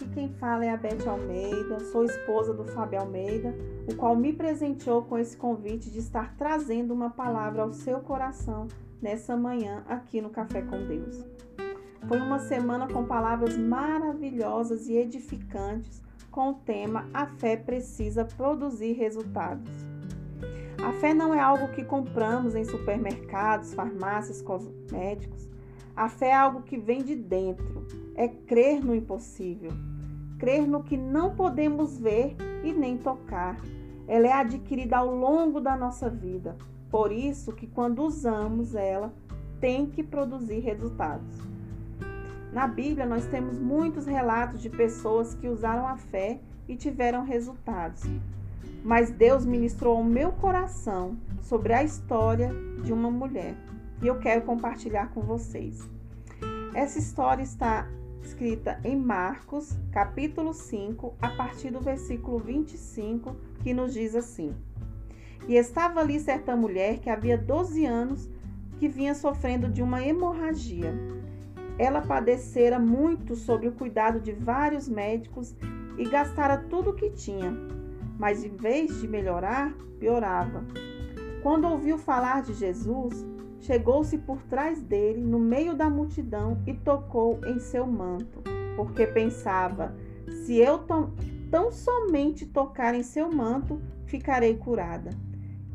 Aqui quem fala é a Beth Almeida, sou esposa do Fábio Almeida, o qual me presenteou com esse convite de estar trazendo uma palavra ao seu coração nessa manhã aqui no Café com Deus. Foi uma semana com palavras maravilhosas e edificantes com o tema A fé precisa produzir resultados. A fé não é algo que compramos em supermercados, farmácias, cosméticos. A fé é algo que vem de dentro, é crer no impossível, crer no que não podemos ver e nem tocar. Ela é adquirida ao longo da nossa vida. Por isso que quando usamos ela, tem que produzir resultados. Na Bíblia, nós temos muitos relatos de pessoas que usaram a fé e tiveram resultados. Mas Deus ministrou ao meu coração sobre a história de uma mulher e eu quero compartilhar com vocês. Essa história está escrita em Marcos, capítulo 5, a partir do versículo 25, que nos diz assim: E estava ali certa mulher que havia 12 anos que vinha sofrendo de uma hemorragia. Ela padecera muito sob o cuidado de vários médicos e gastara tudo o que tinha, mas em vez de melhorar, piorava. Quando ouviu falar de Jesus, chegou-se por trás dele, no meio da multidão, e tocou em seu manto, porque pensava: se eu tão, somente tocar em seu manto, ficarei curada.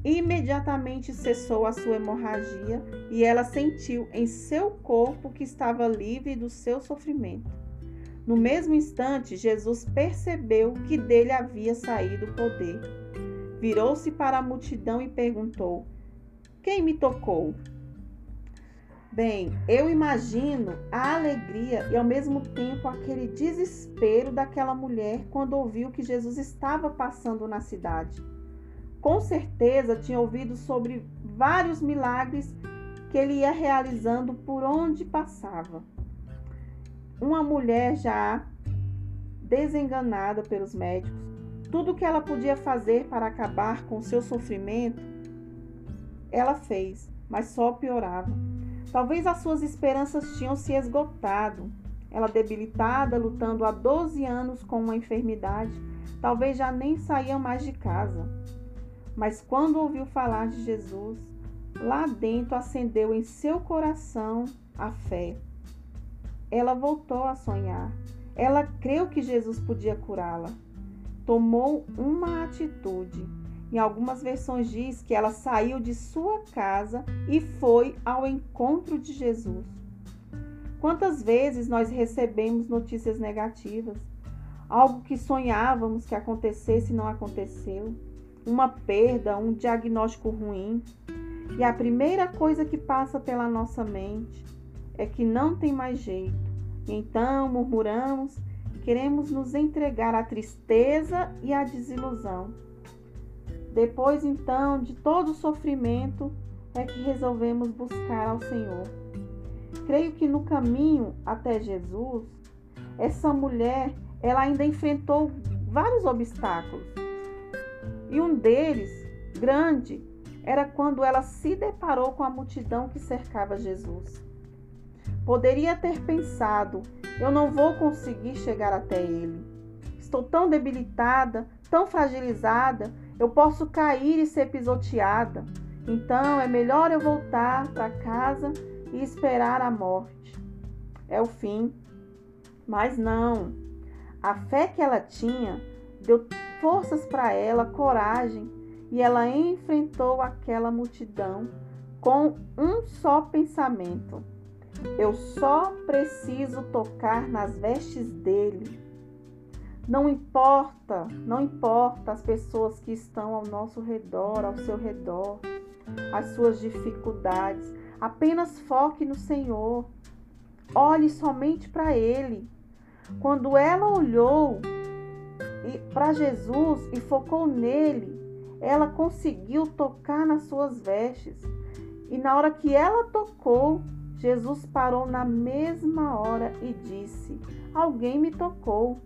Imediatamente cessou a sua hemorragia e ela sentiu em seu corpo que estava livre do seu sofrimento. No mesmo instante, Jesus percebeu que dele havia saído o poder. Virou-se para a multidão e perguntou: Quem me tocou? Bem, eu imagino a alegria e ao mesmo tempo aquele desespero daquela mulher quando ouviu que Jesus estava passando na cidade. Com certeza tinha ouvido sobre vários milagres que ele ia realizando por onde passava. Uma mulher já desenganada pelos médicos, tudo que ela podia fazer para acabar com seu sofrimento, ela fez, mas só piorava. Talvez as suas esperanças tinham se esgotado. Ela debilitada, lutando há 12 anos com uma enfermidade, talvez já nem saía mais de casa. Mas quando ouviu falar de Jesus, lá dentro acendeu em seu coração a fé. Ela voltou a sonhar. Ela creu que Jesus podia curá-la. Tomou uma atitude em algumas versões diz que ela saiu de sua casa e foi ao encontro de Jesus. Quantas vezes nós recebemos notícias negativas? Algo que sonhávamos que acontecesse e não aconteceu, uma perda, um diagnóstico ruim. E a primeira coisa que passa pela nossa mente é que não tem mais jeito. Então murmuramos, queremos nos entregar à tristeza e à desilusão. Depois então de todo o sofrimento é que resolvemos buscar ao Senhor. Creio que no caminho até Jesus, essa mulher, ela ainda enfrentou vários obstáculos. E um deles, grande, era quando ela se deparou com a multidão que cercava Jesus. Poderia ter pensado: eu não vou conseguir chegar até ele. Estou tão debilitada, tão fragilizada eu posso cair e ser pisoteada. Então é melhor eu voltar para casa e esperar a morte. É o fim. Mas não. A fé que ela tinha deu forças para ela, coragem, e ela enfrentou aquela multidão com um só pensamento: eu só preciso tocar nas vestes dele não importa, não importa as pessoas que estão ao nosso redor, ao seu redor, as suas dificuldades. Apenas foque no Senhor. Olhe somente para Ele. Quando ela olhou para Jesus e focou nele, ela conseguiu tocar nas suas vestes. E na hora que ela tocou, Jesus parou na mesma hora e disse: Alguém me tocou.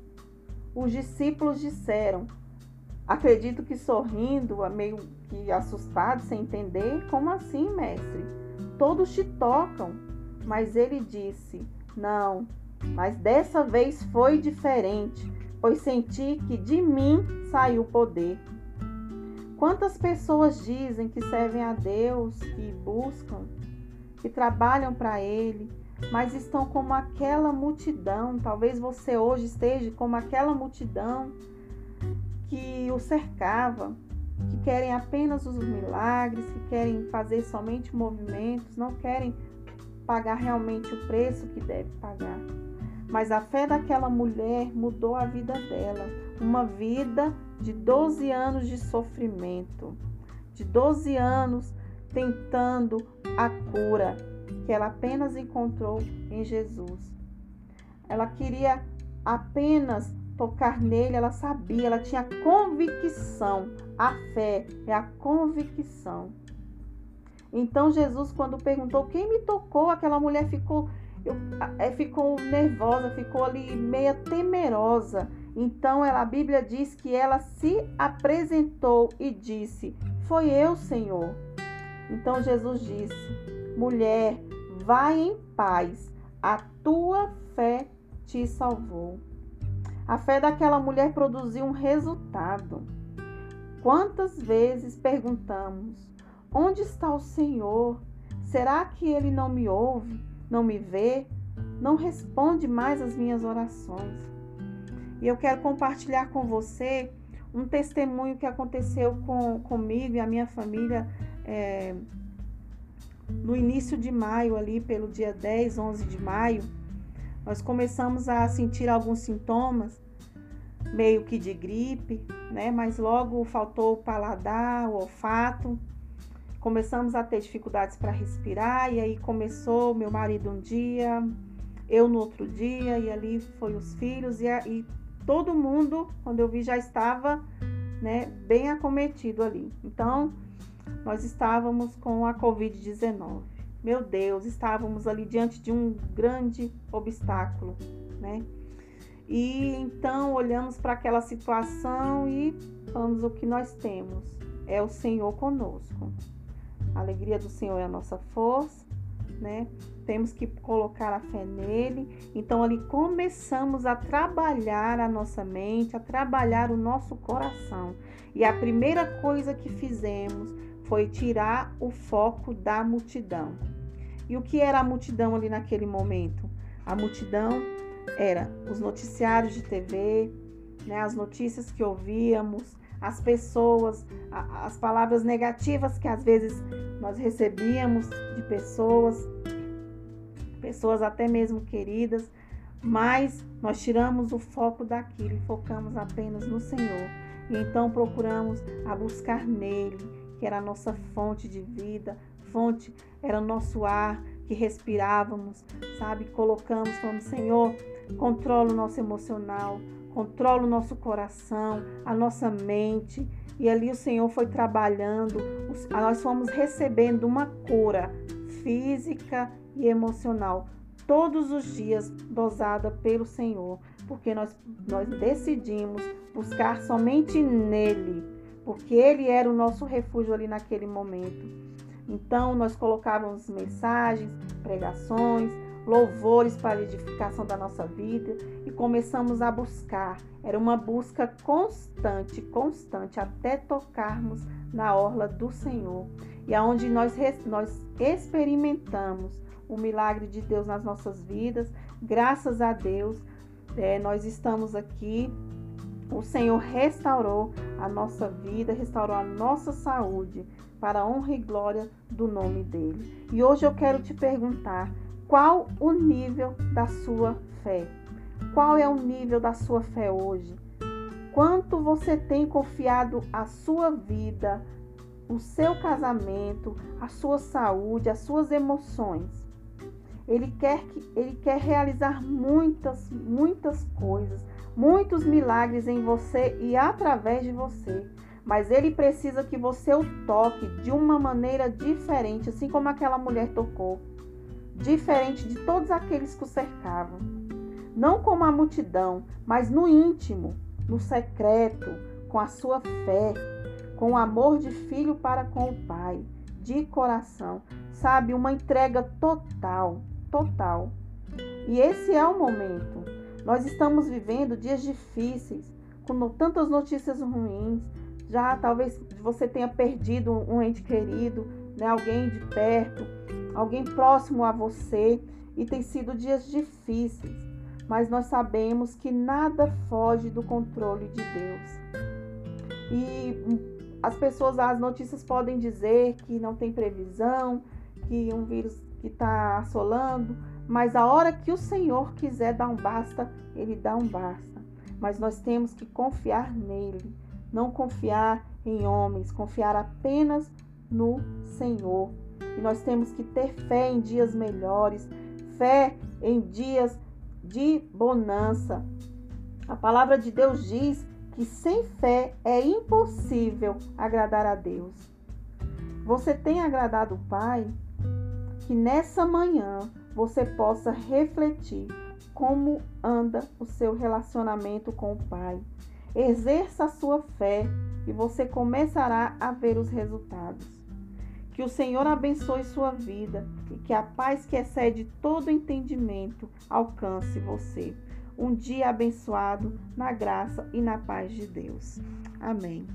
Os discípulos disseram, acredito que sorrindo, meio que assustados, sem entender, como assim, mestre? Todos te tocam. Mas ele disse: Não, Mas dessa vez foi diferente, pois senti que de mim saiu o poder. Quantas pessoas dizem que servem a Deus, que buscam, que trabalham para Ele, mas estão como aquela multidão. Talvez você hoje esteja como aquela multidão que o cercava, que querem apenas os milagres, que querem fazer somente movimentos, não querem pagar realmente o preço que deve pagar. Mas a fé daquela mulher mudou a vida dela, uma vida de 12 anos de sofrimento, de 12 anos tentando a cura que ela apenas encontrou em Jesus. Ela queria apenas tocar nele, ela sabia, ela tinha convicção. A fé é a convicção. Então Jesus, quando perguntou quem me tocou, aquela mulher ficou, eu, é, ficou nervosa, ficou ali meia temerosa. Então ela, a Bíblia diz que ela se apresentou e disse: Foi eu, Senhor. Então Jesus disse: Mulher, vai em paz, a tua fé te salvou. A fé daquela mulher produziu um resultado. Quantas vezes perguntamos: onde está o Senhor? Será que ele não me ouve, não me vê, não responde mais às minhas orações? E eu quero compartilhar com você um testemunho que aconteceu com, comigo e a minha família é, no início de maio, ali pelo dia 10, 11 de maio nós começamos a sentir alguns sintomas, meio que de gripe, né? Mas logo faltou o paladar, o olfato. Começamos a ter dificuldades para respirar e aí começou meu marido um dia, eu no outro dia e ali foi os filhos e, e todo mundo, quando eu vi, já estava, né, bem acometido ali. Então, nós estávamos com a Covid-19. Meu Deus, estávamos ali diante de um grande obstáculo, né? E então olhamos para aquela situação e falamos o que nós temos é o Senhor conosco. A alegria do Senhor é a nossa força, né? Temos que colocar a fé nele. Então ali começamos a trabalhar a nossa mente, a trabalhar o nosso coração. E a primeira coisa que fizemos foi tirar o foco da multidão. E o que era a multidão ali naquele momento? A multidão era os noticiários de TV, né, as notícias que ouvíamos, as pessoas, a, as palavras negativas que às vezes nós recebíamos de pessoas, pessoas até mesmo queridas, mas nós tiramos o foco daquilo e focamos apenas no Senhor. E então procuramos a buscar nele, que era a nossa fonte de vida, fonte era o nosso ar que respirávamos, sabe? Colocamos, falando, Senhor, controla o nosso emocional, controla o nosso coração, a nossa mente. E ali o Senhor foi trabalhando, nós fomos recebendo uma cura física e emocional todos os dias dosada pelo Senhor, porque nós, nós decidimos buscar somente nele porque ele era o nosso refúgio ali naquele momento. Então, nós colocávamos mensagens, pregações, louvores para a edificação da nossa vida e começamos a buscar. Era uma busca constante, constante, até tocarmos na orla do Senhor. E aonde nós, nós experimentamos o milagre de Deus nas nossas vidas, graças a Deus, é, nós estamos aqui o Senhor restaurou a nossa vida, restaurou a nossa saúde para a honra e glória do nome dele. E hoje eu quero te perguntar: qual o nível da sua fé? Qual é o nível da sua fé hoje? Quanto você tem confiado a sua vida, o seu casamento, a sua saúde, as suas emoções? Ele quer que ele quer realizar muitas, muitas coisas, muitos milagres em você e através de você. Mas ele precisa que você o toque de uma maneira diferente, assim como aquela mulher tocou. Diferente de todos aqueles que o cercavam. Não como a multidão, mas no íntimo, no secreto, com a sua fé, com o amor de filho para com o Pai, de coração. Sabe, uma entrega total, total. E esse é o momento. Nós estamos vivendo dias difíceis, com tantas notícias ruins. Já talvez você tenha perdido um ente querido, né? alguém de perto, alguém próximo a você, e tem sido dias difíceis. Mas nós sabemos que nada foge do controle de Deus. E as pessoas, as notícias podem dizer que não tem previsão, que um vírus que está assolando, mas a hora que o Senhor quiser dar um basta, Ele dá um basta. Mas nós temos que confiar nele, não confiar em homens, confiar apenas no Senhor. E nós temos que ter fé em dias melhores, fé em dias de bonança. A palavra de Deus diz que sem fé é impossível agradar a Deus. Você tem agradado o Pai? Que nessa manhã você possa refletir como anda o seu relacionamento com o Pai. Exerça a sua fé e você começará a ver os resultados. Que o Senhor abençoe sua vida e que a paz que excede todo entendimento alcance você. Um dia abençoado na graça e na paz de Deus. Amém.